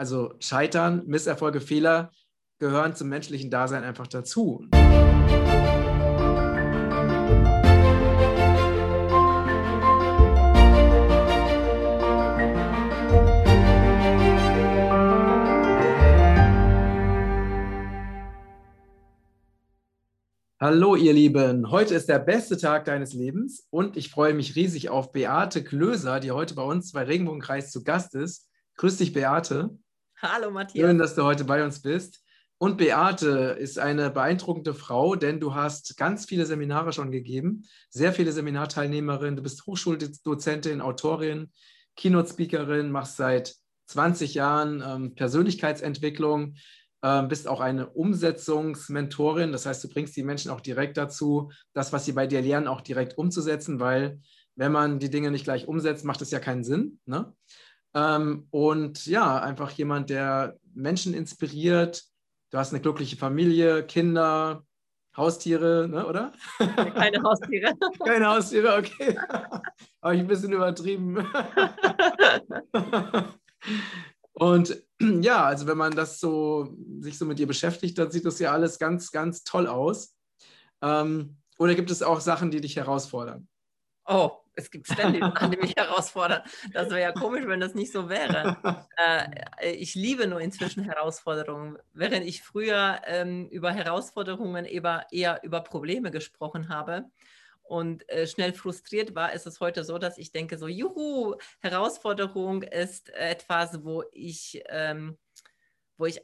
also Scheitern, Misserfolge, Fehler gehören zum menschlichen Dasein einfach dazu. Hallo ihr Lieben, heute ist der beste Tag deines Lebens und ich freue mich riesig auf Beate Klöser, die heute bei uns bei Regenbogenkreis zu Gast ist. Grüß dich, Beate. Hallo Matthias. Schön, dass du heute bei uns bist. Und Beate ist eine beeindruckende Frau, denn du hast ganz viele Seminare schon gegeben, sehr viele Seminarteilnehmerinnen. Du bist Hochschuldozentin, Autorin, Keynote-Speakerin, machst seit 20 Jahren ähm, Persönlichkeitsentwicklung, ähm, bist auch eine Umsetzungsmentorin. Das heißt, du bringst die Menschen auch direkt dazu, das, was sie bei dir lernen, auch direkt umzusetzen, weil wenn man die Dinge nicht gleich umsetzt, macht es ja keinen Sinn. Ne? Ähm, und ja, einfach jemand, der Menschen inspiriert. Du hast eine glückliche Familie, Kinder, Haustiere, ne, oder? Keine Haustiere. Keine Haustiere, okay. Habe ich ein bisschen übertrieben. Und ja, also wenn man das so sich so mit dir beschäftigt, dann sieht das ja alles ganz, ganz toll aus. Ähm, oder gibt es auch Sachen, die dich herausfordern? Oh, es gibt ständig Sachen, die mich herausfordern. Das wäre ja komisch, wenn das nicht so wäre. Äh, ich liebe nur inzwischen Herausforderungen. Während ich früher ähm, über Herausforderungen eher, eher über Probleme gesprochen habe, und äh, schnell frustriert war, ist es heute so, dass ich denke, so, juhu, Herausforderung ist etwas, wo ich, ähm, wo ich,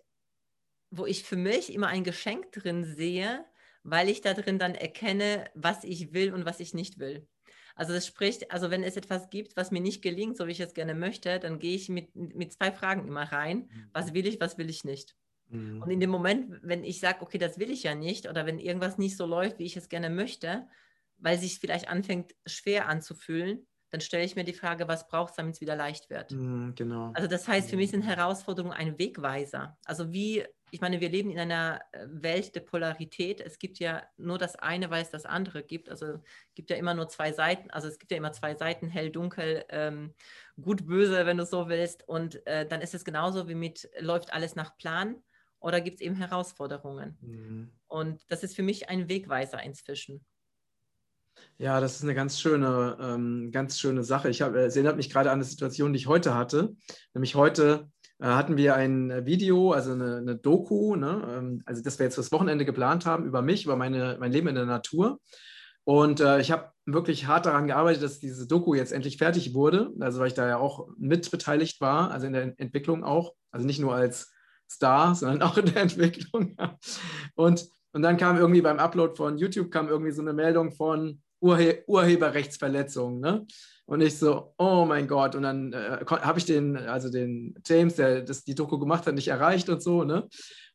wo ich für mich immer ein Geschenk drin sehe, weil ich da drin dann erkenne, was ich will und was ich nicht will. Also das spricht, also wenn es etwas gibt, was mir nicht gelingt, so wie ich es gerne möchte, dann gehe ich mit, mit zwei Fragen immer rein. Mhm. Was will ich, was will ich nicht? Mhm. Und in dem Moment, wenn ich sage, okay, das will ich ja nicht, oder wenn irgendwas nicht so läuft, wie ich es gerne möchte, weil sich vielleicht anfängt schwer anzufühlen, dann stelle ich mir die Frage, was braucht es, damit es wieder leicht wird. Mm, genau. Also das heißt, für mich sind Herausforderungen ein Wegweiser. Also wie, ich meine, wir leben in einer äh, Welt der Polarität. Es gibt ja nur das eine, weil es das andere gibt. Also es gibt ja immer nur zwei Seiten. Also es gibt ja immer zwei Seiten, hell, dunkel, ähm, gut, böse, wenn du so willst. Und äh, dann ist es genauso wie mit, läuft alles nach Plan oder gibt es eben Herausforderungen. Mhm. Und das ist für mich ein Wegweiser inzwischen. Ja, das ist eine ganz schöne, ähm, ganz schöne Sache. Ich habe, es erinnert mich gerade an eine Situation, die ich heute hatte. Nämlich heute äh, hatten wir ein Video, also eine, eine Doku, ne? ähm, also das wir jetzt fürs Wochenende geplant haben, über mich, über meine, mein Leben in der Natur. Und äh, ich habe wirklich hart daran gearbeitet, dass diese Doku jetzt endlich fertig wurde. Also weil ich da ja auch mitbeteiligt war, also in der Entwicklung auch. Also nicht nur als Star, sondern auch in der Entwicklung. Und, und dann kam irgendwie beim Upload von YouTube kam irgendwie so eine Meldung von, Urhe Urheberrechtsverletzung. Ne? Und ich so, oh mein Gott. Und dann äh, habe ich den, also den James, der das die Doku gemacht hat, nicht erreicht und so. Ne?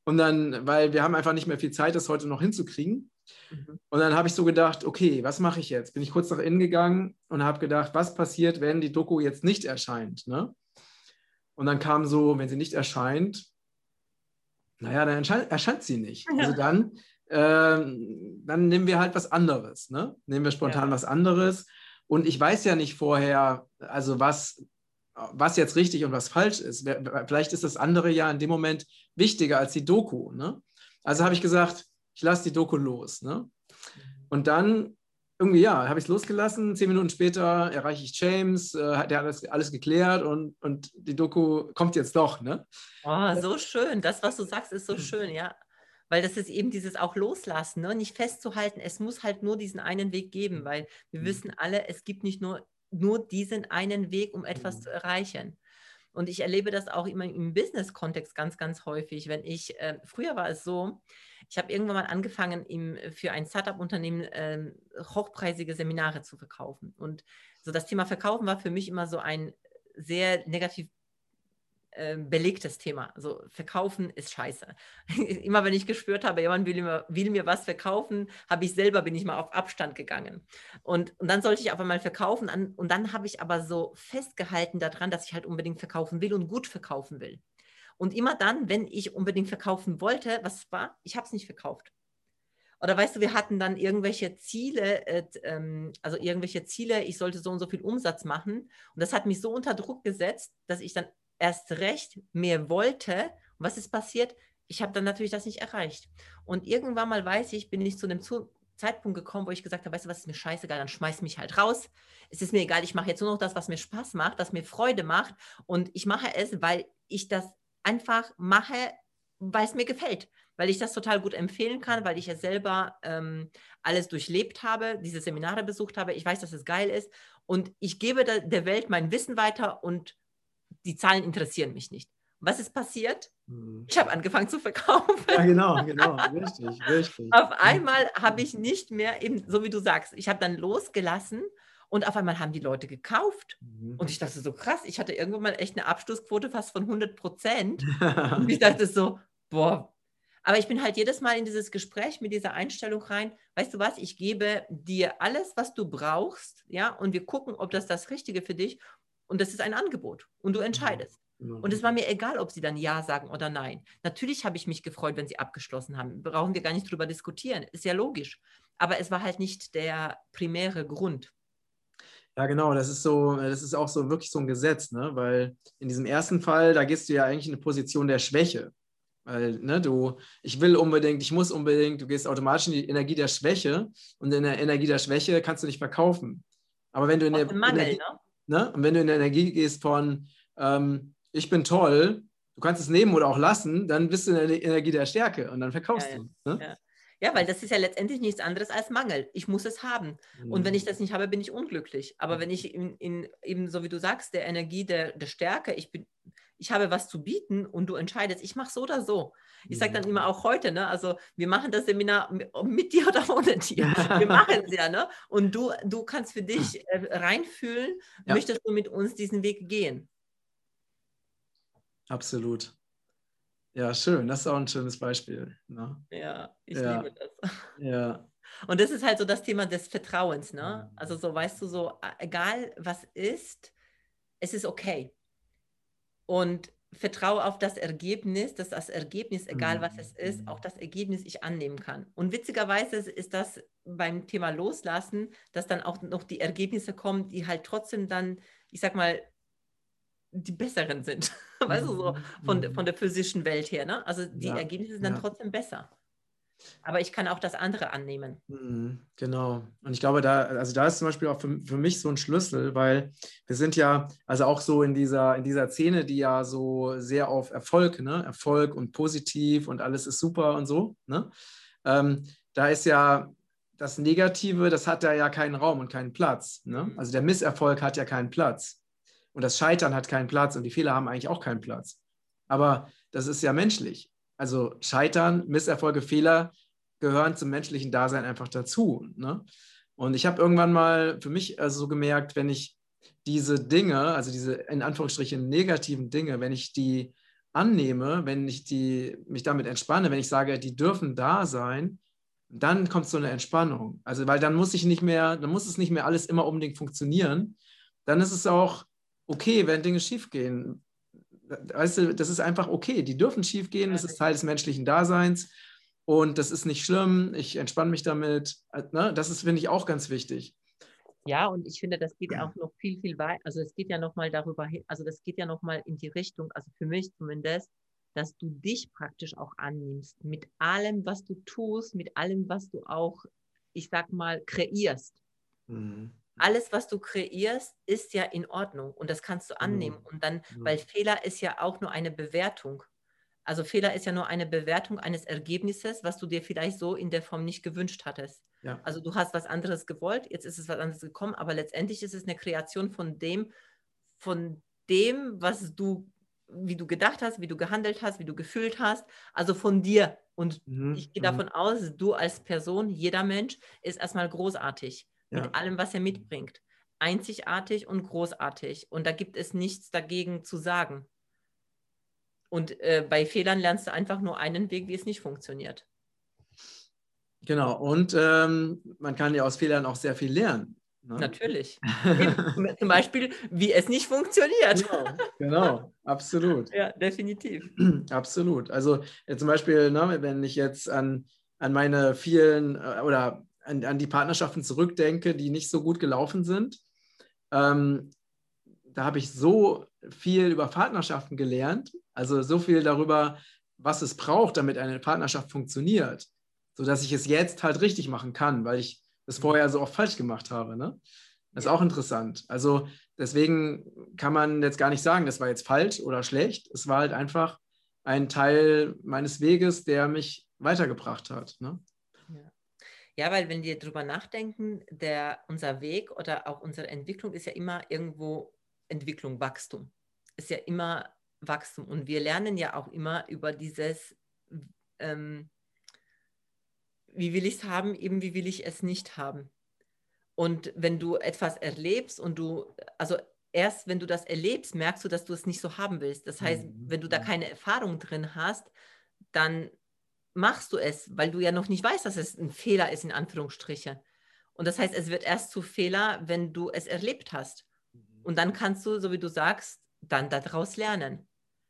Und dann, weil wir haben einfach nicht mehr viel Zeit, das heute noch hinzukriegen. Mhm. Und dann habe ich so gedacht, okay, was mache ich jetzt? Bin ich kurz nach innen gegangen und habe gedacht, was passiert, wenn die Doku jetzt nicht erscheint? Ne? Und dann kam so, wenn sie nicht erscheint, naja, dann erscheint, erscheint sie nicht. Ja. Also dann ähm, dann nehmen wir halt was anderes. Ne? Nehmen wir spontan ja. was anderes. Und ich weiß ja nicht vorher, also was, was jetzt richtig und was falsch ist. Vielleicht ist das andere ja in dem Moment wichtiger als die Doku. Ne? Also habe ich gesagt, ich lasse die Doku los. Ne? Und dann irgendwie, ja, habe ich es losgelassen. Zehn Minuten später erreiche ich James, äh, der hat alles, alles geklärt und, und die Doku kommt jetzt doch. Ne? Oh, so schön. Das, was du sagst, ist so schön, ja. Weil das ist eben dieses auch loslassen, ne? nicht festzuhalten, es muss halt nur diesen einen Weg geben, mhm. weil wir mhm. wissen alle, es gibt nicht nur, nur diesen einen Weg, um etwas mhm. zu erreichen. Und ich erlebe das auch immer im Business-Kontext ganz, ganz häufig. Wenn ich, äh, früher war es so, ich habe irgendwann mal angefangen, im, für ein Startup-Unternehmen äh, hochpreisige Seminare zu verkaufen. Und so das Thema Verkaufen war für mich immer so ein sehr negativ ähm, belegtes Thema. Also verkaufen ist scheiße. Immer wenn ich gespürt habe, jemand will mir, will mir was verkaufen, habe ich selber, bin ich mal auf Abstand gegangen. Und, und dann sollte ich auf einmal verkaufen an, und dann habe ich aber so festgehalten daran, dass ich halt unbedingt verkaufen will und gut verkaufen will. Und immer dann, wenn ich unbedingt verkaufen wollte, was war? Ich habe es nicht verkauft. Oder weißt du, wir hatten dann irgendwelche Ziele, äh, ähm, also irgendwelche Ziele, ich sollte so und so viel Umsatz machen. Und das hat mich so unter Druck gesetzt, dass ich dann erst recht mehr wollte. Und was ist passiert? Ich habe dann natürlich das nicht erreicht. Und irgendwann mal weiß ich, bin ich zu einem Zeitpunkt gekommen, wo ich gesagt habe, weißt du was, ist mir scheißegal, dann schmeiß mich halt raus. Es ist mir egal, ich mache jetzt nur noch das, was mir Spaß macht, was mir Freude macht. Und ich mache es, weil ich das einfach mache, weil es mir gefällt, weil ich das total gut empfehlen kann, weil ich es selber ähm, alles durchlebt habe, diese Seminare besucht habe. Ich weiß, dass es geil ist und ich gebe der Welt mein Wissen weiter und die Zahlen interessieren mich nicht. Was ist passiert? Hm. Ich habe angefangen zu verkaufen. Ja, genau, genau, richtig, richtig. Auf einmal habe ich nicht mehr, eben so wie du sagst, ich habe dann losgelassen und auf einmal haben die Leute gekauft. Mhm. Und ich dachte so, krass, ich hatte irgendwann mal echt eine Abschlussquote fast von 100 Prozent. und ich dachte so, boah. Aber ich bin halt jedes Mal in dieses Gespräch mit dieser Einstellung rein, weißt du was, ich gebe dir alles, was du brauchst, ja, und wir gucken, ob das das Richtige für dich und das ist ein Angebot und du entscheidest. Mhm. Und es war mir egal, ob sie dann Ja sagen oder Nein. Natürlich habe ich mich gefreut, wenn sie abgeschlossen haben. Brauchen wir gar nicht drüber diskutieren. Ist ja logisch. Aber es war halt nicht der primäre Grund. Ja, genau, das ist so, das ist auch so wirklich so ein Gesetz, ne? Weil in diesem ersten Fall, da gehst du ja eigentlich in eine Position der Schwäche. Weil, ne, du, ich will unbedingt, ich muss unbedingt, du gehst automatisch in die Energie der Schwäche und in der Energie der Schwäche kannst du nicht verkaufen. Aber wenn du in der Mangel, Energie, ne? Ne? Und wenn du in der Energie gehst von ähm, ich bin toll, du kannst es nehmen oder auch lassen, dann bist du in der Energie der Stärke und dann verkaufst ja, du. Ne? Ja. Ja, weil das ist ja letztendlich nichts anderes als Mangel. Ich muss es haben. Mhm. Und wenn ich mhm. das nicht habe, bin ich unglücklich. Aber wenn ich in, in eben, so wie du sagst, der Energie der, der Stärke, ich bin, ich habe was zu bieten und du entscheidest, ich mache so oder so. Ich sage dann immer auch heute, ne, also wir machen das Seminar mit dir oder ohne dir. Wir machen es ja, ne? Und du, du kannst für dich äh, reinfühlen, ja. möchtest du mit uns diesen Weg gehen. Absolut. Ja, schön. Das ist auch ein schönes Beispiel. Ne? Ja, ich ja. liebe das. Ja. Und das ist halt so das Thema des Vertrauens. Ne? Mhm. Also so, weißt du, so, egal was ist, es ist okay. Und vertraue auf das Ergebnis, dass das Ergebnis, egal was es ist, mhm. auch das Ergebnis ich annehmen kann. Und witzigerweise ist das beim Thema Loslassen, dass dann auch noch die Ergebnisse kommen, die halt trotzdem dann, ich sag mal, die besseren sind. weißt du, so mhm. von, mhm. von der physischen Welt her. Ne? Also die ja, Ergebnisse sind dann ja. trotzdem besser. Aber ich kann auch das andere annehmen. Mhm, genau. Und ich glaube, da, also da ist zum Beispiel auch für, für mich so ein Schlüssel, weil wir sind ja, also auch so in dieser, in dieser Szene, die ja so sehr auf Erfolg, ne? Erfolg und positiv und alles ist super und so, ne? Ähm, da ist ja das Negative, das hat da ja keinen Raum und keinen Platz. Ne? Also der Misserfolg hat ja keinen Platz. Und das Scheitern hat keinen Platz und die Fehler haben eigentlich auch keinen Platz. Aber das ist ja menschlich. Also Scheitern, Misserfolge, Fehler gehören zum menschlichen Dasein einfach dazu. Ne? Und ich habe irgendwann mal für mich also so gemerkt, wenn ich diese Dinge, also diese in Anführungsstrichen negativen Dinge, wenn ich die annehme, wenn ich die, mich damit entspanne, wenn ich sage, die dürfen da sein, dann kommt so eine Entspannung. Also, weil dann muss ich nicht mehr, dann muss es nicht mehr alles immer unbedingt funktionieren. Dann ist es auch okay, wenn Dinge schiefgehen. Weißt du, das ist einfach okay. Die dürfen schiefgehen, das ist Teil des menschlichen Daseins und das ist nicht schlimm. Ich entspanne mich damit. Ne? Das ist, finde ich, auch ganz wichtig. Ja, und ich finde, das geht ja auch noch viel, viel weiter. Also es geht ja nochmal darüber hin, also das geht ja nochmal in die Richtung, also für mich zumindest, dass du dich praktisch auch annimmst mit allem, was du tust, mit allem, was du auch, ich sag mal, kreierst. Mhm alles, was du kreierst, ist ja in Ordnung und das kannst du annehmen. Mhm. Und dann, mhm. weil Fehler ist ja auch nur eine Bewertung. Also Fehler ist ja nur eine Bewertung eines Ergebnisses, was du dir vielleicht so in der Form nicht gewünscht hattest. Ja. Also du hast was anderes gewollt, jetzt ist es was anderes gekommen, aber letztendlich ist es eine Kreation von dem, von dem, was du, wie du gedacht hast, wie du gehandelt hast, wie du gefühlt hast, also von dir. Und mhm. ich gehe mhm. davon aus, du als Person, jeder Mensch, ist erstmal großartig ja. mit allem, was er mitbringt. Einzigartig und großartig. Und da gibt es nichts dagegen zu sagen. Und äh, bei Fehlern lernst du einfach nur einen Weg, wie es nicht funktioniert. Genau, und ähm, man kann ja aus Fehlern auch sehr viel lernen. Ne? Natürlich. Zum Beispiel, wie es nicht funktioniert. Genau, genau absolut. Ja, definitiv. Absolut. Also äh, zum Beispiel, ne, wenn ich jetzt an, an meine vielen äh, oder an, an die Partnerschaften zurückdenke, die nicht so gut gelaufen sind, ähm, da habe ich so viel über Partnerschaften gelernt, also so viel darüber, was es braucht, damit eine Partnerschaft funktioniert, sodass ich es jetzt halt richtig machen kann, weil ich das vorher so oft falsch gemacht habe. Ne? Das ist auch interessant. Also deswegen kann man jetzt gar nicht sagen, das war jetzt falsch oder schlecht. Es war halt einfach ein Teil meines Weges, der mich weitergebracht hat. Ne? Ja. weil wenn wir darüber nachdenken, der, unser Weg oder auch unsere Entwicklung ist ja immer irgendwo Entwicklung, Wachstum. Ist ja immer Wachstum. Und wir lernen ja auch immer über dieses, ähm, wie will ich es haben, eben wie will ich es nicht haben. Und wenn du etwas erlebst und du, also erst wenn du das erlebst, merkst du, dass du es nicht so haben willst. Das heißt, mhm. wenn du da keine Erfahrung drin hast, dann machst du es, weil du ja noch nicht weißt, dass es ein Fehler ist, in Anführungsstrichen. Und das heißt, es wird erst zu Fehler, wenn du es erlebt hast. Mhm. Und dann kannst du, so wie du sagst, dann daraus lernen.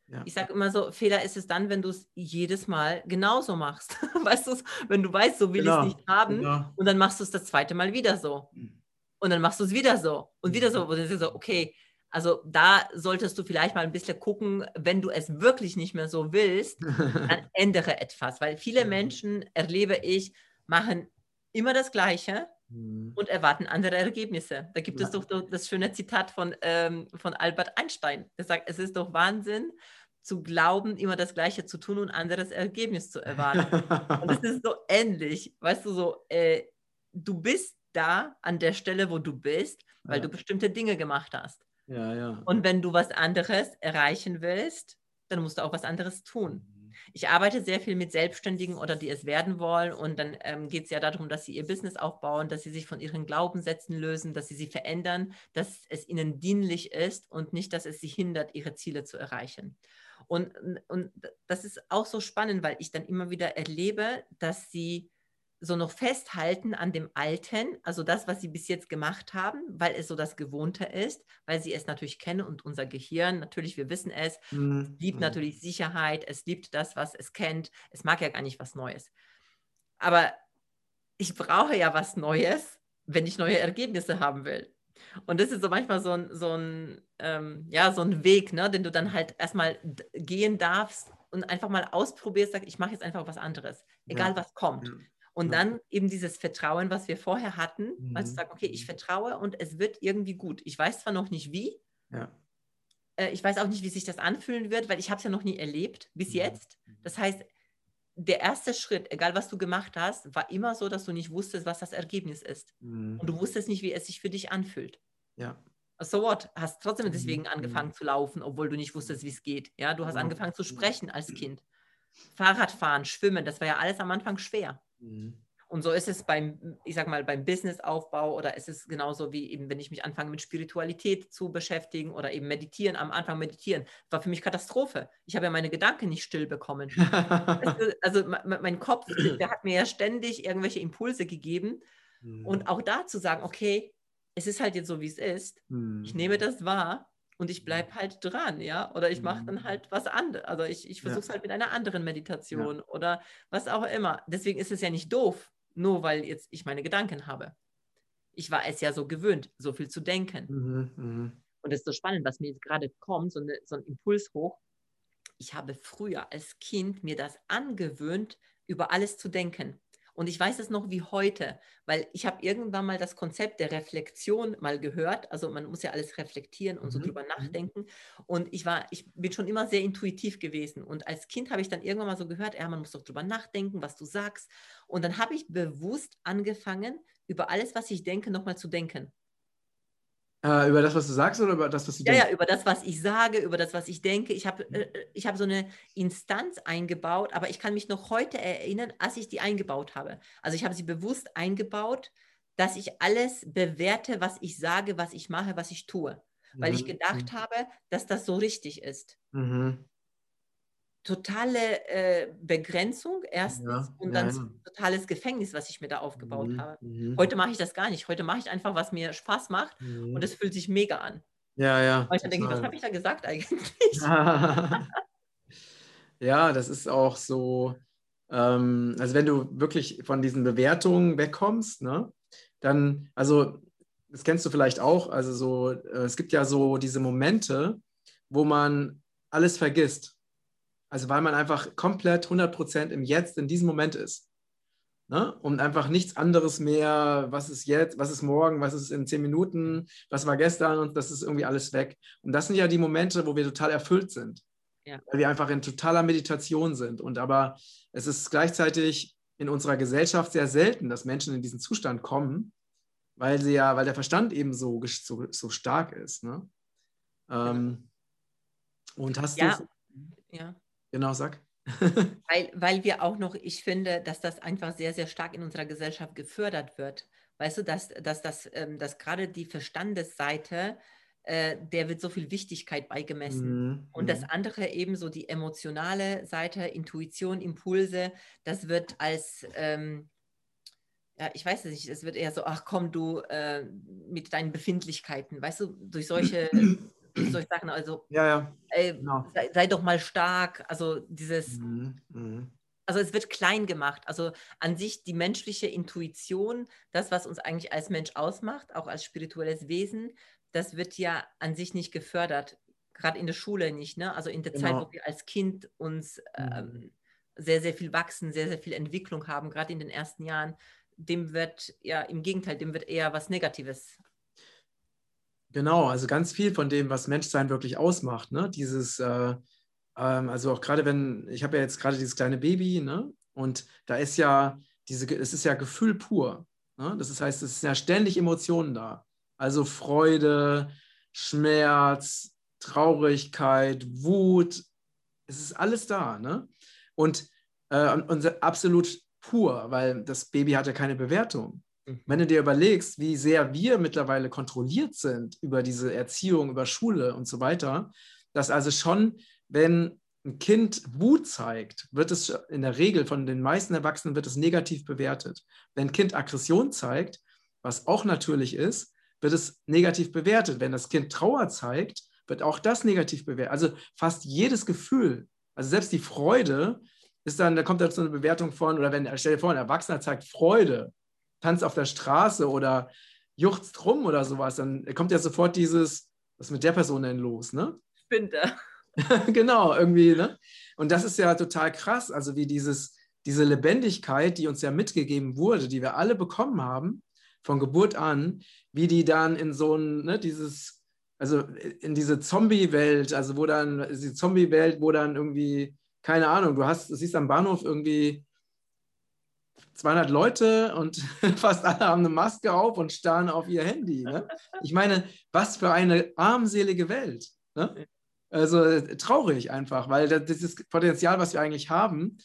Ja. Ich sage immer so, Fehler ist es dann, wenn du es jedes Mal genauso machst. weißt du, wenn du weißt, so will genau. ich es nicht haben genau. und dann machst du es das zweite Mal wieder so. Mhm. Und dann machst du es wieder so und wieder so. Und dann so, okay, also da solltest du vielleicht mal ein bisschen gucken, wenn du es wirklich nicht mehr so willst, dann ändere etwas. Weil viele Menschen, erlebe ich, machen immer das Gleiche mhm. und erwarten andere Ergebnisse. Da gibt ja. es doch das schöne Zitat von, ähm, von Albert Einstein. Der sagt, es ist doch Wahnsinn, zu glauben, immer das Gleiche zu tun und ein anderes Ergebnis zu erwarten. und das ist so ähnlich. Weißt du, so, äh, du bist da an der Stelle, wo du bist, weil ja. du bestimmte Dinge gemacht hast. Ja, ja. Und wenn du was anderes erreichen willst, dann musst du auch was anderes tun. Mhm. Ich arbeite sehr viel mit Selbstständigen oder die es werden wollen und dann ähm, geht es ja darum, dass sie ihr Business aufbauen, dass sie sich von ihren Glaubenssätzen lösen, dass sie sie verändern, dass es ihnen dienlich ist und nicht, dass es sie hindert, ihre Ziele zu erreichen. Und, und das ist auch so spannend, weil ich dann immer wieder erlebe, dass sie so noch festhalten an dem Alten, also das, was sie bis jetzt gemacht haben, weil es so das Gewohnte ist, weil sie es natürlich kennen und unser Gehirn, natürlich, wir wissen es, mhm. liebt mhm. natürlich Sicherheit, es liebt das, was es kennt, es mag ja gar nicht was Neues. Aber ich brauche ja was Neues, wenn ich neue Ergebnisse haben will. Und das ist so manchmal so ein, so ein, ähm, ja, so ein Weg, ne, den du dann halt erstmal gehen darfst und einfach mal ausprobierst, sag, ich mache jetzt einfach was anderes, egal ja. was kommt. Ja. Und dann eben dieses Vertrauen, was wir vorher hatten, mhm. also sagen, okay, ich vertraue und es wird irgendwie gut. Ich weiß zwar noch nicht wie, ja. äh, ich weiß auch nicht, wie sich das anfühlen wird, weil ich habe es ja noch nie erlebt bis mhm. jetzt. Das heißt, der erste Schritt, egal was du gemacht hast, war immer so, dass du nicht wusstest, was das Ergebnis ist. Mhm. Und du wusstest nicht, wie es sich für dich anfühlt. Ja. So what? Hast trotzdem mhm. deswegen angefangen mhm. zu laufen, obwohl du nicht wusstest, wie es geht. Ja, du hast angefangen zu sprechen als Kind. Fahrradfahren, Schwimmen, das war ja alles am Anfang schwer. Mhm. Und so ist es beim, ich sag mal, beim Businessaufbau oder ist es genauso wie eben, wenn ich mich anfange mit Spiritualität zu beschäftigen oder eben meditieren, am Anfang meditieren, war für mich Katastrophe. Ich habe ja meine Gedanken nicht still bekommen. also mein Kopf, der hat mir ja ständig irgendwelche Impulse gegeben. Mhm. Und auch da zu sagen, okay, es ist halt jetzt so, wie es ist. Mhm. Ich nehme das wahr und ich bleibe halt dran, ja, oder ich mache dann mhm. halt was anderes, also ich, ich versuche es ja. halt mit einer anderen Meditation ja. oder was auch immer. Deswegen ist es ja nicht doof, nur weil jetzt ich meine Gedanken habe. Ich war es ja so gewöhnt, so viel zu denken. Mhm, mh. Und es ist so spannend, was mir jetzt gerade kommt, so, eine, so ein Impuls hoch. Ich habe früher als Kind mir das angewöhnt, über alles zu denken. Und ich weiß es noch wie heute, weil ich habe irgendwann mal das Konzept der Reflexion mal gehört. Also man muss ja alles reflektieren und mhm. so drüber mhm. nachdenken. Und ich war, ich bin schon immer sehr intuitiv gewesen. Und als Kind habe ich dann irgendwann mal so gehört, ja, man muss doch drüber nachdenken, was du sagst. Und dann habe ich bewusst angefangen, über alles, was ich denke, nochmal zu denken. Äh, über das, was du sagst oder über das, was du ja, denkst? Ja, über das, was ich sage, über das, was ich denke. Ich habe äh, äh, ich hab so eine Instanz eingebaut, aber ich kann mich noch heute erinnern, als ich die eingebaut habe. Also ich habe sie bewusst eingebaut, dass ich alles bewerte, was ich sage, was ich mache, was ich tue. Weil mhm. ich gedacht mhm. habe, dass das so richtig ist. Mhm totale äh, Begrenzung erstens ja, und dann ja, totales Gefängnis, was ich mir da aufgebaut mhm, habe. Mhm. Heute mache ich das gar nicht. Heute mache ich einfach, was mir Spaß macht mhm. und es fühlt sich mega an. Ja, ja. Weil ich dann denke, was habe ich da gesagt eigentlich? ja, das ist auch so, ähm, also wenn du wirklich von diesen Bewertungen wegkommst, ne, dann, also das kennst du vielleicht auch, also so, äh, es gibt ja so diese Momente, wo man alles vergisst. Also weil man einfach komplett 100% im Jetzt, in diesem Moment ist. Ne? Und einfach nichts anderes mehr, was ist jetzt, was ist morgen, was ist in zehn Minuten, was war gestern und das ist irgendwie alles weg. Und das sind ja die Momente, wo wir total erfüllt sind. Ja. Weil wir einfach in totaler Meditation sind. Und aber es ist gleichzeitig in unserer Gesellschaft sehr selten, dass Menschen in diesen Zustand kommen, weil sie ja, weil der Verstand eben so, so, so stark ist. Ne? Ähm, und hast ja. du. Ja. Genau, sag. weil, weil wir auch noch, ich finde, dass das einfach sehr, sehr stark in unserer Gesellschaft gefördert wird. Weißt du, dass, dass, dass, ähm, dass gerade die Verstandesseite, äh, der wird so viel Wichtigkeit beigemessen. Mhm. Und das mhm. andere eben so die emotionale Seite, Intuition, Impulse, das wird als, ähm, ja, ich weiß es nicht, es wird eher so, ach komm du äh, mit deinen Befindlichkeiten, weißt du, durch solche solche Sachen. Also, ja, ja. Ey, genau. sei, sei, doch mal stark. Also dieses, mhm. Mhm. also es wird klein gemacht. Also an sich die menschliche Intuition, das, was uns eigentlich als Mensch ausmacht, auch als spirituelles Wesen, das wird ja an sich nicht gefördert. Gerade in der Schule nicht. Ne? Also in der genau. Zeit, wo wir als Kind uns mhm. ähm, sehr, sehr viel wachsen, sehr, sehr viel Entwicklung haben, gerade in den ersten Jahren, dem wird ja im Gegenteil, dem wird eher was Negatives Genau, also ganz viel von dem, was Menschsein wirklich ausmacht. Ne? Dieses, äh, ähm, also auch gerade wenn, ich habe ja jetzt gerade dieses kleine Baby, ne? und da ist ja, diese, es ist ja Gefühl pur. Ne? Das heißt, es sind ja ständig Emotionen da. Also Freude, Schmerz, Traurigkeit, Wut, es ist alles da. Ne? Und, äh, und absolut pur, weil das Baby hat ja keine Bewertung. Wenn du dir überlegst, wie sehr wir mittlerweile kontrolliert sind über diese Erziehung, über Schule und so weiter, dass also schon, wenn ein Kind Wut zeigt, wird es in der Regel von den meisten Erwachsenen wird es negativ bewertet. Wenn ein Kind Aggression zeigt, was auch natürlich ist, wird es negativ bewertet. Wenn das Kind Trauer zeigt, wird auch das negativ bewertet. Also fast jedes Gefühl, also selbst die Freude, ist dann, da kommt dazu eine Bewertung von, oder wenn, stell dir vor, ein Erwachsener zeigt Freude, tanzt auf der Straße oder juchzt rum oder sowas, dann kommt ja sofort dieses, was ist mit der Person denn los, ne? Spinnt er. genau, irgendwie, ne? Und das ist ja total krass, also wie dieses, diese Lebendigkeit, die uns ja mitgegeben wurde, die wir alle bekommen haben, von Geburt an, wie die dann in so ein, ne, dieses, also in diese Zombie-Welt, also wo dann, die Zombie-Welt, wo dann irgendwie, keine Ahnung, du hast, du siehst am Bahnhof irgendwie 200 Leute und fast alle haben eine Maske auf und starren auf ihr Handy. Ne? Ich meine, was für eine armselige Welt. Ne? Also äh, traurig einfach, weil das ist Potenzial, was wir eigentlich haben,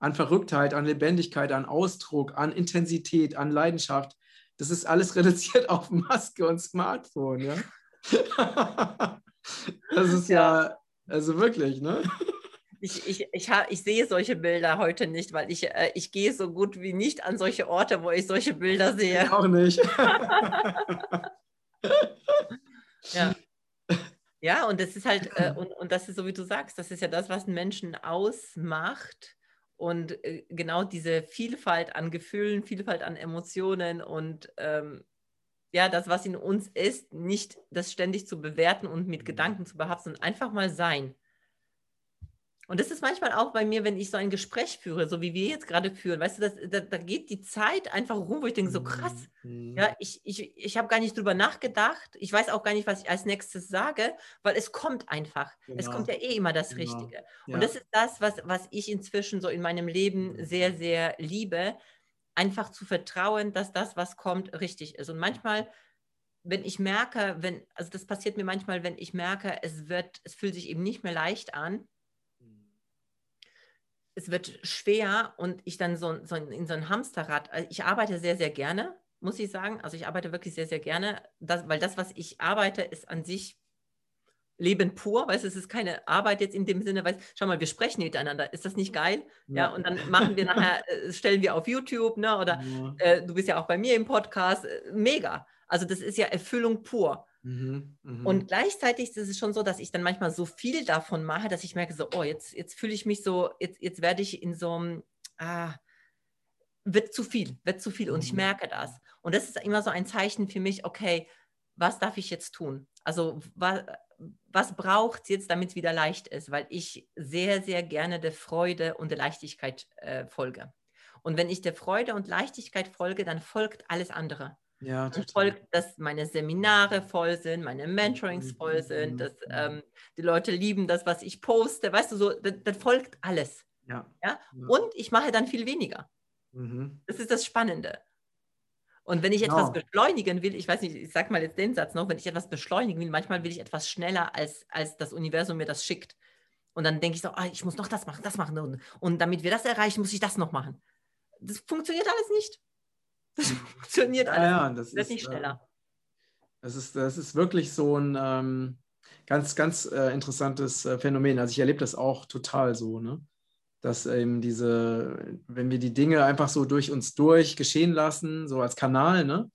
an Verrücktheit, an Lebendigkeit, an Ausdruck, an Intensität, an Leidenschaft, das ist alles reduziert auf Maske und Smartphone. Ja? das ist ja, ja also wirklich, ne? Ich, ich, ich, ha, ich sehe solche Bilder heute nicht, weil ich, äh, ich gehe so gut wie nicht an solche Orte, wo ich solche Bilder sehe. Ich auch nicht. ja. Ja, und das ist halt, äh, und, und das ist so, wie du sagst, das ist ja das, was einen Menschen ausmacht. Und äh, genau diese Vielfalt an Gefühlen, Vielfalt an Emotionen und ähm, ja, das, was in uns ist, nicht das ständig zu bewerten und mit mhm. Gedanken zu behaften, sondern einfach mal sein. Und das ist manchmal auch bei mir, wenn ich so ein Gespräch führe, so wie wir jetzt gerade führen, weißt du, das, da, da, geht die Zeit einfach rum, wo ich denke, so krass, mhm. ja, ich, ich, ich habe gar nicht drüber nachgedacht, ich weiß auch gar nicht, was ich als nächstes sage, weil es kommt einfach. Genau. Es kommt ja eh immer das genau. Richtige. Ja. Und das ist das, was, was ich inzwischen so in meinem Leben mhm. sehr, sehr liebe, einfach zu vertrauen, dass das, was kommt, richtig ist. Und manchmal wenn ich merke, wenn, also das passiert mir manchmal, wenn ich merke, es wird, es fühlt sich eben nicht mehr leicht an, es wird schwer und ich dann so, so in so ein Hamsterrad, also ich arbeite sehr, sehr gerne, muss ich sagen. Also ich arbeite wirklich sehr, sehr gerne, das, weil das, was ich arbeite, ist an sich Leben pur, weißt du, es ist keine Arbeit jetzt in dem Sinne, weißt schau mal, wir sprechen miteinander, ist das nicht geil? Ja, ja und dann machen wir nachher, äh, stellen wir auf YouTube, ne, oder ja. äh, du bist ja auch bei mir im Podcast, äh, mega. Also das ist ja Erfüllung pur. Mhm, mh. Und gleichzeitig ist es schon so, dass ich dann manchmal so viel davon mache, dass ich merke, so, oh, jetzt, jetzt fühle ich mich so, jetzt, jetzt werde ich in so einem, ah, wird zu viel, wird zu viel. Und mhm. ich merke das. Und das ist immer so ein Zeichen für mich, okay, was darf ich jetzt tun? Also, was, was braucht es jetzt, damit es wieder leicht ist? Weil ich sehr, sehr gerne der Freude und der Leichtigkeit äh, folge. Und wenn ich der Freude und Leichtigkeit folge, dann folgt alles andere. Ja, folgt, dass meine Seminare voll sind, meine Mentorings voll sind, dass ähm, die Leute lieben das, was ich poste. Weißt du, so, das, das folgt alles. Ja. ja. Und ich mache dann viel weniger. Mhm. Das ist das Spannende. Und wenn ich genau. etwas beschleunigen will, ich weiß nicht, ich sag mal jetzt den Satz noch, wenn ich etwas beschleunigen will, manchmal will ich etwas schneller, als, als das Universum mir das schickt. Und dann denke ich so, ah, ich muss noch das machen, das machen. Und, und damit wir das erreichen, muss ich das noch machen. Das funktioniert alles nicht. Das funktioniert alles ja, ja, das nicht. ist nicht schneller. Das ist, das ist wirklich so ein ähm, ganz, ganz äh, interessantes äh, Phänomen. Also ich erlebe das auch total so. Ne? dass eben diese, wenn wir die Dinge einfach so durch uns durch geschehen lassen, so als Kanal, ne,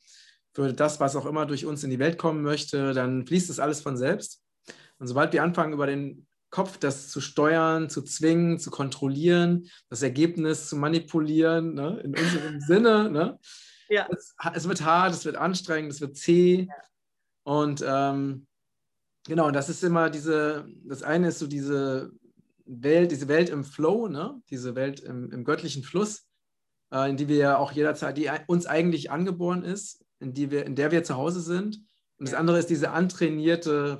für das, was auch immer durch uns in die Welt kommen möchte, dann fließt das alles von selbst. Und sobald wir anfangen, über den Kopf das zu steuern, zu zwingen, zu kontrollieren, das Ergebnis zu manipulieren, ne, in unserem Sinne, ne, ja. es, es, wird hart, es wird anstrengend, es wird zäh. Ja. Und ähm, genau, das ist immer diese, das eine ist so diese Welt, diese Welt im Flow, ne? diese Welt im, im göttlichen Fluss, äh, in die wir ja auch jederzeit, die uns eigentlich angeboren ist, in, die wir, in der wir zu Hause sind. Und das andere ist diese antrainierte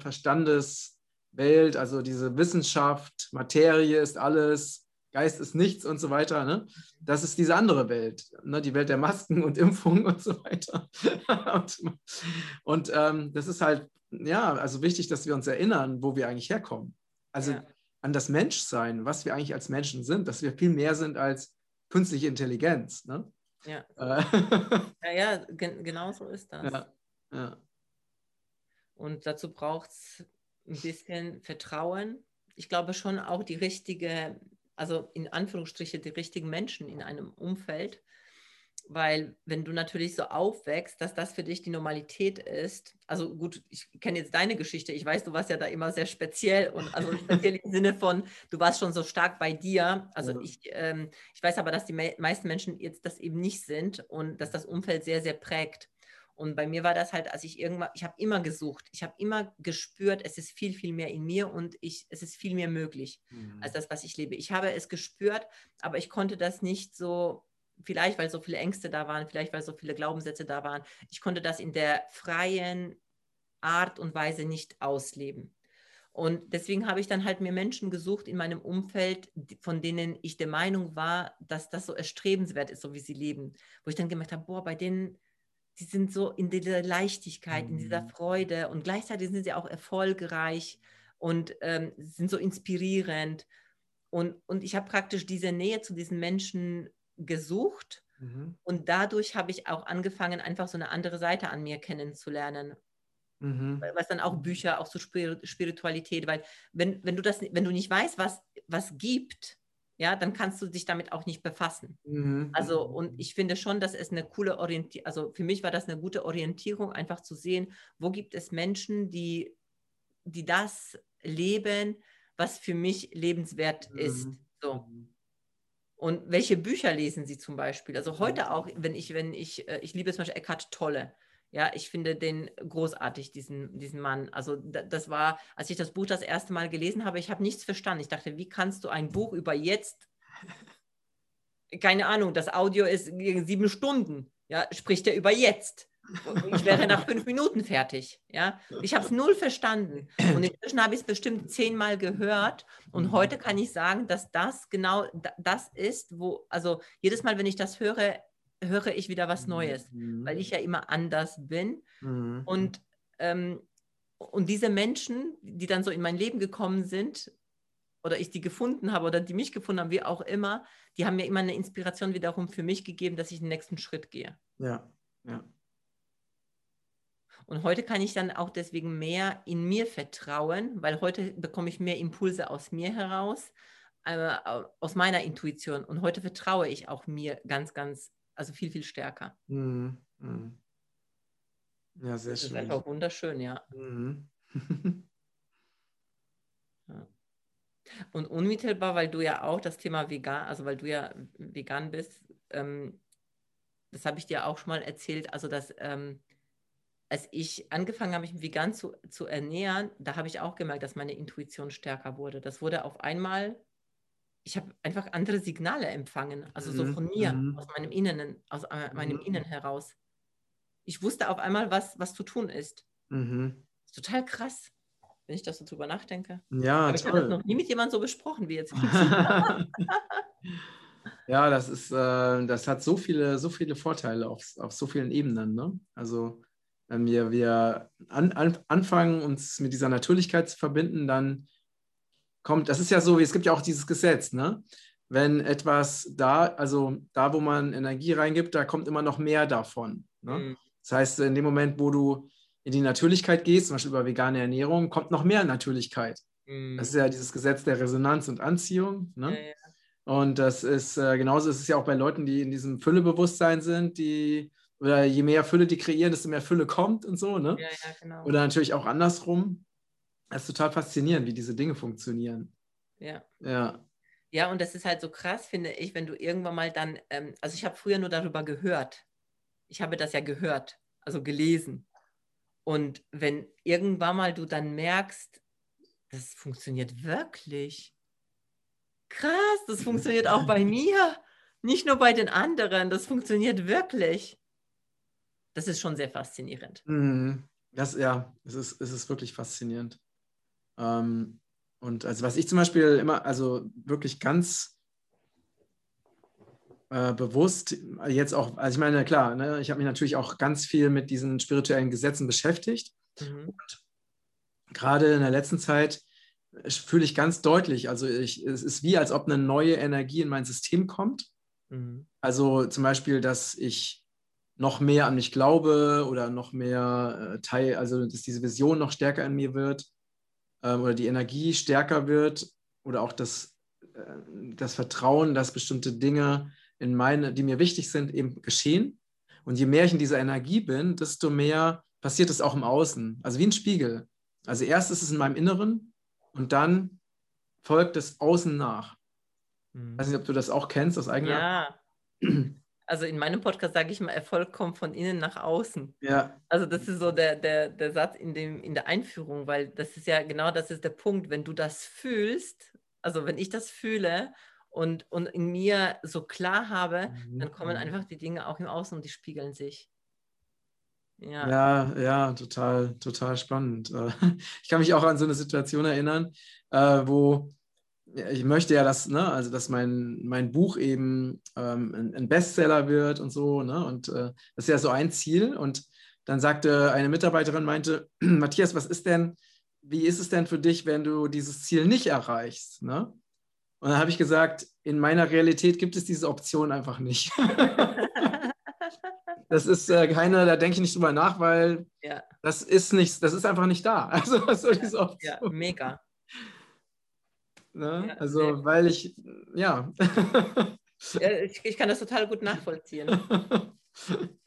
Verstandeswelt, also diese Wissenschaft, Materie ist alles, Geist ist nichts und so weiter. Ne? Das ist diese andere Welt, ne? die Welt der Masken und Impfungen und so weiter. und, und ähm, das ist halt, ja, also wichtig, dass wir uns erinnern, wo wir eigentlich herkommen. Also ja an das Menschsein, was wir eigentlich als Menschen sind, dass wir viel mehr sind als künstliche Intelligenz. Ne? Ja. Äh. ja, ja, gen genau so ist das. Ja. ja. Und dazu braucht es ein bisschen Vertrauen. Ich glaube schon auch die richtige, also in Anführungsstriche die richtigen Menschen in einem Umfeld, weil wenn du natürlich so aufwächst, dass das für dich die Normalität ist, also gut, ich kenne jetzt deine Geschichte, ich weiß, du warst ja da immer sehr speziell und also speziell im Sinne von, du warst schon so stark bei dir, also ja. ich, ähm, ich weiß aber, dass die me meisten Menschen jetzt das eben nicht sind und dass das Umfeld sehr, sehr prägt. Und bei mir war das halt, als ich irgendwann, ich habe immer gesucht, ich habe immer gespürt, es ist viel, viel mehr in mir und ich, es ist viel mehr möglich mhm. als das, was ich lebe. Ich habe es gespürt, aber ich konnte das nicht so vielleicht weil so viele Ängste da waren, vielleicht weil so viele Glaubenssätze da waren. Ich konnte das in der freien Art und Weise nicht ausleben. Und deswegen habe ich dann halt mir Menschen gesucht in meinem Umfeld, von denen ich der Meinung war, dass das so erstrebenswert ist, so wie sie leben. Wo ich dann gemerkt habe, boah, bei denen, die sind so in dieser Leichtigkeit, mhm. in dieser mhm. Freude und gleichzeitig sind sie auch erfolgreich und ähm, sind so inspirierend. Und, und ich habe praktisch diese Nähe zu diesen Menschen gesucht mhm. und dadurch habe ich auch angefangen, einfach so eine andere Seite an mir kennenzulernen. Mhm. Was dann auch Bücher, auch so Spiritualität, weil wenn, wenn du das, wenn du nicht weißt, was, was gibt, ja, dann kannst du dich damit auch nicht befassen. Mhm. Also, und ich finde schon, dass es eine coole Orientierung, also für mich war das eine gute Orientierung, einfach zu sehen, wo gibt es Menschen, die, die das leben, was für mich lebenswert mhm. ist. So. Mhm. Und welche Bücher lesen Sie zum Beispiel? Also heute auch, wenn ich, wenn ich, äh, ich liebe zum Beispiel Eckhart Tolle. Ja, ich finde den großartig, diesen, diesen Mann. Also das war, als ich das Buch das erste Mal gelesen habe, ich habe nichts verstanden. Ich dachte, wie kannst du ein Buch über jetzt, keine Ahnung, das Audio ist sieben Stunden, ja, spricht er über jetzt. Ich wäre nach fünf Minuten fertig. Ja? Ich habe es null verstanden. Und inzwischen habe ich es bestimmt zehnmal gehört. Und mhm. heute kann ich sagen, dass das genau das ist, wo, also jedes Mal, wenn ich das höre, höre ich wieder was Neues, mhm. weil ich ja immer anders bin. Mhm. Und, ähm, und diese Menschen, die dann so in mein Leben gekommen sind, oder ich die gefunden habe oder die mich gefunden haben, wie auch immer, die haben mir immer eine Inspiration wiederum für mich gegeben, dass ich den nächsten Schritt gehe. Ja, ja. Und heute kann ich dann auch deswegen mehr in mir vertrauen, weil heute bekomme ich mehr Impulse aus mir heraus, äh, aus meiner Intuition. Und heute vertraue ich auch mir ganz, ganz, also viel, viel stärker. Mhm. Mhm. Ja, sehr das schön. Das ist einfach wunderschön, ja. Mhm. ja. Und unmittelbar, weil du ja auch das Thema vegan, also weil du ja vegan bist, ähm, das habe ich dir auch schon mal erzählt, also dass ähm, als ich angefangen habe, mich vegan zu, zu ernähren, da habe ich auch gemerkt, dass meine Intuition stärker wurde. Das wurde auf einmal, ich habe einfach andere Signale empfangen, also so Mhm, von mir, mhm. aus meinem Innen, aus äh, meinem Mhm. Innen heraus. Ich wusste auf einmal, was, was zu tun ist. Mhm. ist total krass, wenn ich das so drüber nachdenke. Ja, Aber ich habe das toll. noch nie mit jemandem so besprochen wie jetzt. Ja, das ist, äh, das hat so viele, so viele Vorteile auf, auf so vielen Ebenen. Ne? Also wenn wir, wir an, an, anfangen, uns mit dieser Natürlichkeit zu verbinden, dann kommt, das ist ja so, es gibt ja auch dieses Gesetz, ne? Wenn etwas da, also da, wo man Energie reingibt, da kommt immer noch mehr davon. Ne? Mhm. Das heißt, in dem Moment, wo du in die Natürlichkeit gehst, zum Beispiel über vegane Ernährung, kommt noch mehr Natürlichkeit. Mhm. Das ist ja dieses Gesetz der Resonanz und Anziehung. Ne? Ja, ja. Und das ist äh, genauso ist es ja auch bei Leuten, die in diesem Füllebewusstsein sind, die, oder je mehr Fülle die kreieren, desto mehr Fülle kommt und so, ne? ja, ja, genau. Oder natürlich auch andersrum. Das ist total faszinierend, wie diese Dinge funktionieren. ja. Ja. Ja, und das ist halt so krass, finde ich, wenn du irgendwann mal dann, ähm, also ich habe früher nur darüber gehört. Ich habe das ja gehört, also gelesen. Und wenn irgendwann mal du dann merkst, das funktioniert wirklich. Krass, das funktioniert auch bei mir, nicht nur bei den anderen, das funktioniert wirklich. Das ist schon sehr faszinierend. Mhm. Das, ja, es ist, es ist wirklich faszinierend. Ähm, und also was ich zum Beispiel immer, also wirklich ganz äh, bewusst jetzt auch, also ich meine, klar, ne, ich habe mich natürlich auch ganz viel mit diesen spirituellen Gesetzen beschäftigt. Mhm. Gerade in der letzten Zeit äh, fühle ich ganz deutlich, also ich, es ist wie, als ob eine neue Energie in mein System kommt. Mhm. Also zum Beispiel, dass ich noch mehr an mich glaube oder noch mehr äh, Teil, also dass diese Vision noch stärker in mir wird ähm, oder die Energie stärker wird oder auch das, äh, das Vertrauen, dass bestimmte Dinge in meine, die mir wichtig sind, eben geschehen. Und je mehr ich in dieser Energie bin, desto mehr passiert es auch im Außen. Also wie ein Spiegel. Also erst ist es in meinem Inneren und dann folgt das Außen nach. Mhm. Ich weiß nicht, ob du das auch kennst aus eigener Ja, also in meinem Podcast sage ich mal, Erfolg kommt von innen nach außen. Ja, Also das ist so der, der, der Satz in, dem, in der Einführung, weil das ist ja genau das ist der Punkt, wenn du das fühlst, also wenn ich das fühle und, und in mir so klar habe, dann kommen Mhm. einfach die Dinge auch im Außen und die spiegeln sich. Ja. Ja, ja, total, total spannend. Ich kann mich auch an so eine Situation erinnern, äh, wo ich möchte ja, dass, ne, also dass mein, mein Buch eben ähm, ein, ein Bestseller wird und so, ne? Und äh, das ist ja so ein Ziel. Und dann sagte eine Mitarbeiterin, meinte, Matthias, was ist denn, wie ist es denn für dich, wenn du dieses Ziel nicht erreichst? Ne? Und dann habe ich gesagt, in meiner Realität gibt es diese Option einfach nicht. Das ist äh, keine, da denke ich nicht drüber nach, weil Ja. das ist nicht, das ist einfach nicht da. Also was soll diese Option? ja, mega. Ne? Ja, also sehr weil ich, ja. Ich, ich kann das total gut nachvollziehen.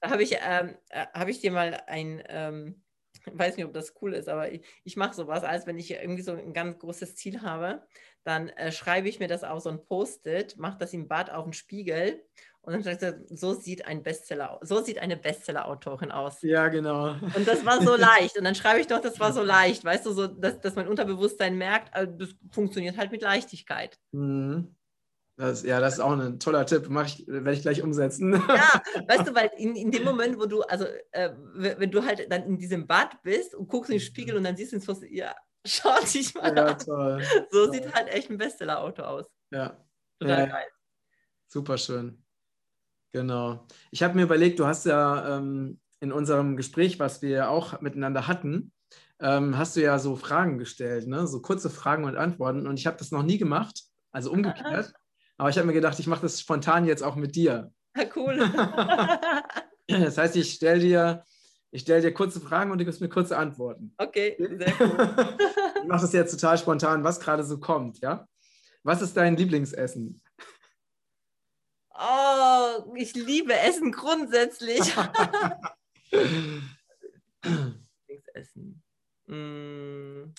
Da habe ich, ähm, äh, habe ich dir mal ein, ähm, weiß nicht, ob das cool ist, aber ich, ich mache sowas, als wenn ich irgendwie so ein ganz großes Ziel habe, dann äh, schreibe ich mir das auf so ein Post-it, mache das im Bad auf den Spiegel und dann sagt so sieht ein Bestseller, so sieht eine Bestseller-Autorin aus. ja, genau. Und das war so leicht. Und dann schreibe ich doch, das war so leicht, weißt du, so, dass, dass mein Unterbewusstsein merkt, äh, das funktioniert halt mit Leichtigkeit. Mhm. Das, ja, das ist auch ein toller Tipp. Mach ich, werde ich gleich umsetzen. Ja, weißt du, weil in, in dem Moment, wo du, also äh, wenn du halt dann in diesem Bad bist und guckst in den Spiegel und dann siehst du ins Post, ja, schau dich mal ja, an. toll. So sieht halt echt ein Bestseller-Auto aus. Ja, Total Ja. geil. super schön. Genau. Ich habe mir überlegt, du hast ja ähm, in unserem Gespräch, was wir auch miteinander hatten, ähm, hast du ja so Fragen gestellt, ne? so kurze Fragen und Antworten. Und ich habe das noch nie gemacht, also umgekehrt. Aber ich habe mir gedacht, ich mache das spontan jetzt auch mit dir. Ja, cool. Das heißt, ich stelle dir, ich stell dir kurze Fragen und du gibst mir kurze Antworten. okay, sehr cool. Ich mache das jetzt total spontan, was gerade so kommt, ja? Was ist dein Lieblingsessen? Oh, ich liebe Essen grundsätzlich. Essen. Mm.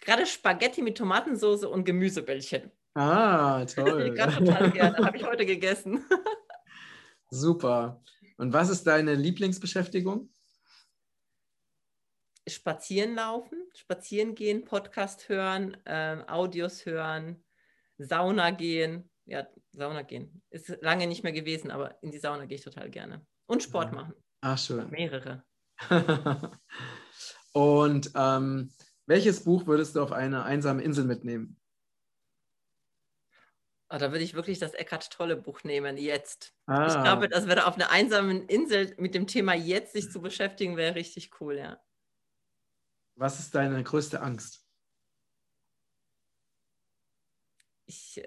Gerade Spaghetti mit Tomatensauce und Gemüsebällchen. Ah, Ich toll. total gerne. Habe ich heute gegessen. Super. Und was ist deine Lieblingsbeschäftigung? spazieren laufen, spazieren gehen, Podcast hören, äh, Audios hören, Sauna gehen. Ja, Sauna gehen. Ist lange nicht mehr gewesen, aber in die Sauna gehe ich total gerne. Und Sport machen. Ach, schön. Mehrere. Und ähm, welches Buch würdest du auf eine einsame Insel mitnehmen? Oh, da würde ich wirklich das Eckart Tolle Buch nehmen, jetzt. Ah. Ich glaube, das wäre auf einer einsamen Insel mit dem Thema jetzt sich zu beschäftigen, wäre richtig cool, ja. Was ist deine größte Angst? Ich,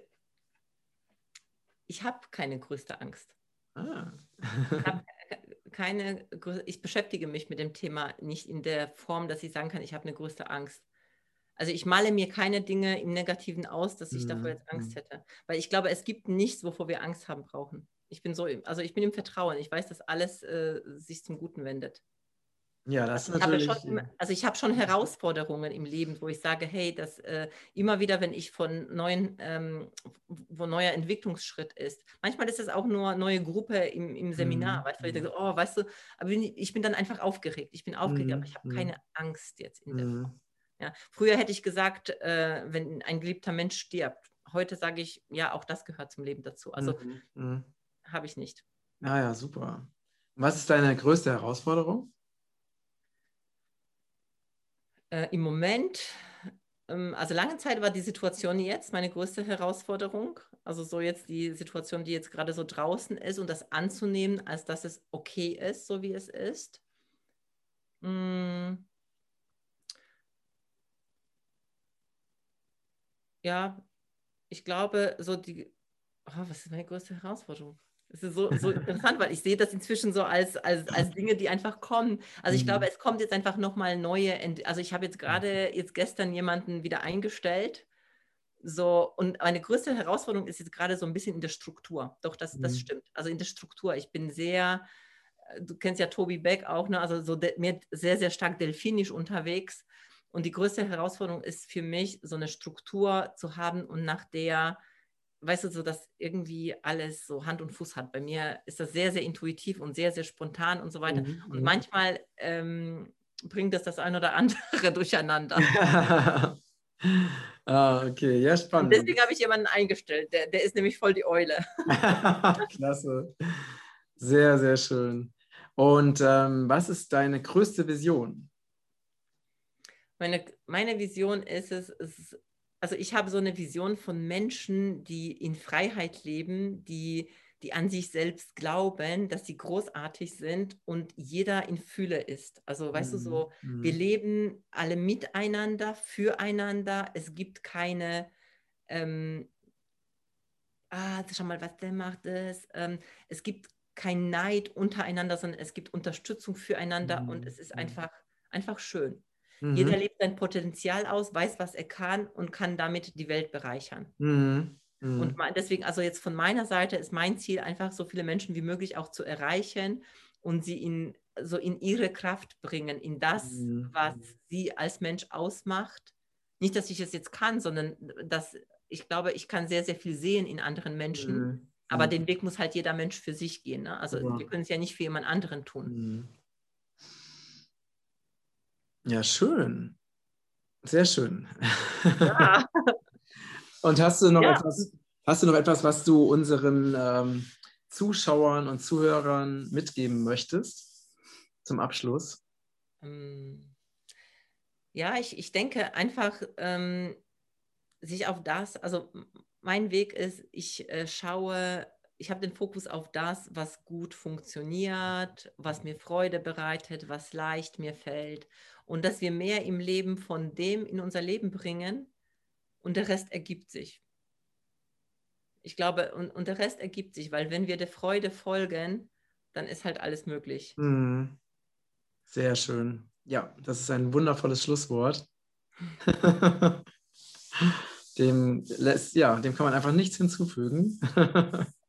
ich habe keine größte Angst. Ah. ich keine, ich beschäftige mich mit dem Thema nicht in der Form, dass ich sagen kann, ich habe eine größte Angst. Also ich male mir keine Dinge im Negativen aus, dass ich mhm. davor jetzt Angst mhm. hätte. Weil ich glaube, es gibt nichts, wovor wir Angst haben brauchen. Ich bin so, also ich bin im Vertrauen. Ich weiß, dass alles äh, sich zum Guten wendet. Ja, das also ist natürlich. Schon, also ich habe schon Herausforderungen im Leben, wo ich sage, hey, dass äh, immer wieder, wenn ich von neuen, ähm, wo neuer Entwicklungsschritt ist. Manchmal ist es auch nur neue Gruppe im, im Seminar, mhm. weißt du, ich denke, oh, weißt du, aber ich bin dann einfach aufgeregt. Ich bin aufgeregt, mhm. aber ich habe mhm. keine Angst jetzt in der mhm. Form. Ja, früher hätte ich gesagt, äh, wenn ein geliebter Mensch stirbt. Heute sage ich, ja, auch das gehört zum Leben dazu. Also mhm. mhm. habe ich nicht. Ah ja, super. Was ist deine größte Herausforderung? Äh, Im Moment, ähm, also lange Zeit war die Situation jetzt meine größte Herausforderung. Also so jetzt die Situation, die jetzt gerade so draußen ist und das anzunehmen, als dass es okay ist, so wie es ist. Mm ja, ich glaube, so die, oh, was ist meine größte Herausforderung? Es ist so, so interessant, weil ich sehe das inzwischen so als, als, als Dinge, die einfach kommen. Also ich glaube, mhm. es kommt jetzt einfach nochmal neue, also ich habe jetzt gerade jetzt gestern jemanden wieder eingestellt. So, und meine größte Herausforderung ist jetzt gerade so ein bisschen in der Struktur. Doch, das, das mhm. stimmt. Also in der Struktur. Ich bin sehr, äh, du kennst ja Tobi Beck auch, ne? also so mehr, sehr, sehr stark delfinisch unterwegs. Und die größte Herausforderung ist für mich, so eine Struktur zu haben und nach der, weißt du, so dass irgendwie alles so Hand und Fuß hat. Bei mir ist das sehr, sehr intuitiv und sehr, sehr spontan und so weiter. Mhm. Und mhm. manchmal ähm, bringt das das ein oder andere durcheinander. ah, okay, ja, spannend. Und deswegen habe ich jemanden eingestellt. Der, der ist nämlich voll die Eule. Klasse. Sehr, sehr schön. Und ähm, was ist deine größte Vision? Meine, meine Vision ist es, ist, also ich habe so eine Vision von Menschen, die in Freiheit leben, die, die an sich selbst glauben, dass sie großartig sind und jeder in Fülle ist. Also mhm. weißt du so, mhm. wir leben alle miteinander, füreinander. Es gibt keine, ähm, ah, schau mal, was der macht es. Ähm, es gibt kein Neid untereinander, sondern es gibt Unterstützung füreinander mhm. und es ist mhm. einfach, einfach schön. Mhm. Jeder lebt sein Potenzial aus, weiß, was er kann und kann damit die Welt bereichern. Mhm. Mhm. Und deswegen, also jetzt von meiner Seite ist mein Ziel einfach, so viele Menschen wie möglich auch zu erreichen und sie in, so in ihre Kraft bringen, in das, mhm. was sie als Mensch ausmacht. Nicht, dass ich es jetzt kann, sondern dass ich glaube, ich kann sehr, sehr viel sehen in anderen Menschen. Mhm. Aber den Weg muss halt jeder Mensch für sich gehen. Ne? Also ja. wir können es ja nicht für jemand anderen tun. Mhm. Ja, schön. Sehr schön. Ja. und hast du noch ja. etwas, hast du noch etwas, was du unseren ähm, Zuschauern und Zuhörern mitgeben möchtest zum Abschluss? Ähm, ja, ich, ich denke einfach, ähm, sich auf das, also mein Weg ist, ich äh, schaue, ich habe den Fokus auf das, was gut funktioniert, was mir Freude bereitet, was leicht mir fällt und dass wir mehr im Leben von dem in unser Leben bringen und der Rest ergibt sich. Ich glaube, und, und der Rest ergibt sich, weil wenn wir der Freude folgen, dann ist halt alles möglich. Mhm. Sehr schön. Ja, das ist ein wundervolles Schlusswort. dem, lässt, ja, dem kann man einfach nichts hinzufügen.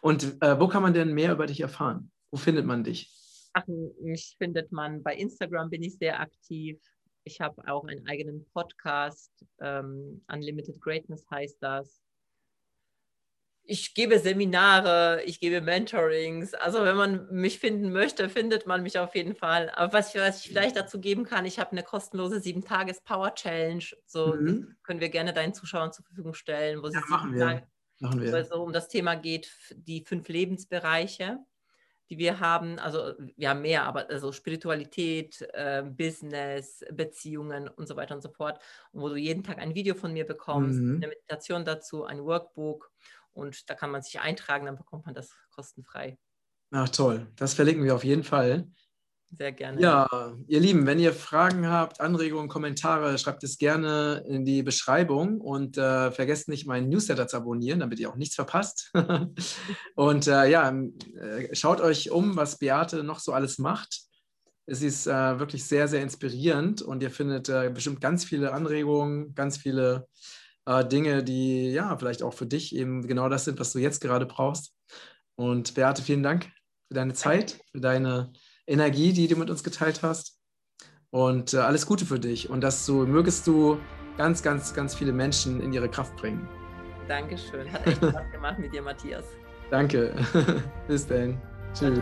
Und äh, wo kann man denn mehr über dich erfahren? Wo findet man dich? Ach, mich findet man bei Instagram, bin ich sehr aktiv. Ich habe auch einen eigenen Podcast, ähm, Unlimited Greatness heißt das. ich gebe Seminare, ich gebe Mentorings. Also wenn man mich finden möchte, findet man mich auf jeden Fall. Aber was, was ich vielleicht dazu geben kann, ich habe eine kostenlose sieben Tages Power Challenge. So mhm. können wir gerne deinen Zuschauern zur Verfügung stellen, wo ja, sie machen wir. Machen wir. so um das Thema geht, die fünf Lebensbereiche, die wir haben. Also wir haben mehr, aber also Spiritualität, äh, Business, Beziehungen und so weiter und so fort. Und wo du jeden Tag ein Video von mir bekommst, mhm. eine Meditation dazu, ein Workbook und da kann man sich eintragen, dann bekommt man das kostenfrei. Ach toll, das verlinken wir auf jeden Fall. Sehr gerne. Ja, ihr Lieben, wenn ihr Fragen habt, Anregungen, Kommentare, schreibt es gerne in die Beschreibung und äh, vergesst nicht, meinen Newsletter zu abonnieren, damit ihr auch nichts verpasst. und äh, ja, äh, schaut euch um, was Beate noch so alles macht. Es ist äh, wirklich sehr, sehr inspirierend und ihr findet äh, bestimmt ganz viele Anregungen, ganz viele äh, Dinge, die ja vielleicht auch für dich eben genau das sind, was du jetzt gerade brauchst. Und Beate, vielen Dank für deine Zeit, für deine Energie, die du mit uns geteilt hast. Und äh, alles Gute für dich und dass du mögest du ganz, ganz, ganz viele Menschen in ihre Kraft bringen. Dankeschön. Hat echt Spaß gemacht mit dir, Matthias. Danke. Bis dann. Tschüss.